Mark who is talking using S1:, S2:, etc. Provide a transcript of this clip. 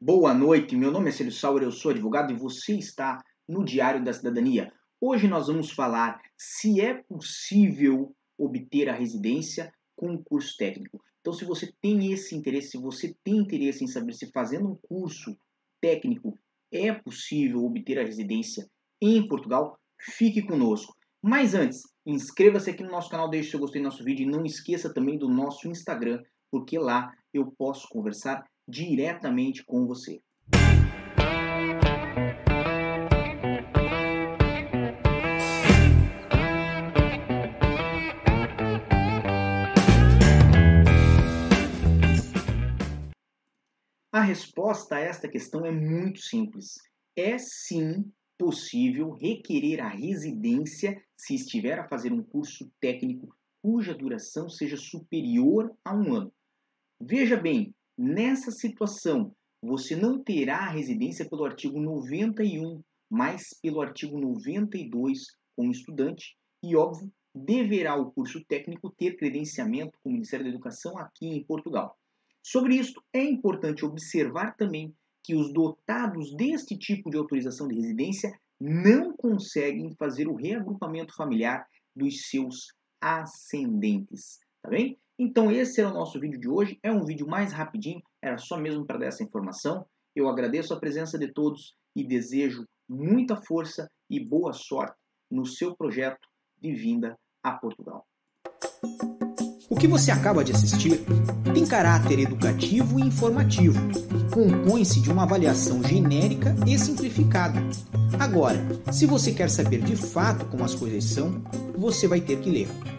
S1: Boa noite, meu nome é Célio Sauer, eu sou advogado e você está no Diário da Cidadania. Hoje nós vamos falar se é possível obter a residência com um curso técnico. Então, se você tem esse interesse, se você tem interesse em saber se fazendo um curso técnico é possível obter a residência em Portugal, fique conosco. Mas antes, inscreva-se aqui no nosso canal, deixe seu gostei no nosso vídeo e não esqueça também do nosso Instagram, porque lá eu posso conversar diretamente com você. A resposta a esta questão é muito simples. É sim possível requerer a residência se estiver a fazer um curso técnico cuja duração seja superior a um ano. Veja bem, Nessa situação, você não terá a residência pelo artigo 91, mas pelo artigo 92 como estudante e, óbvio, deverá o curso técnico ter credenciamento com o Ministério da Educação aqui em Portugal. Sobre isso, é importante observar também que os dotados deste tipo de autorização de residência não conseguem fazer o reagrupamento familiar dos seus ascendentes, tá bem? Então esse era o nosso vídeo de hoje. É um vídeo mais rapidinho, era só mesmo para dar essa informação. Eu agradeço a presença de todos e desejo muita força e boa sorte no seu projeto de vinda a Portugal.
S2: O que você acaba de assistir tem caráter educativo e informativo. Compõe-se de uma avaliação genérica e simplificada. Agora, se você quer saber de fato como as coisas são, você vai ter que ler.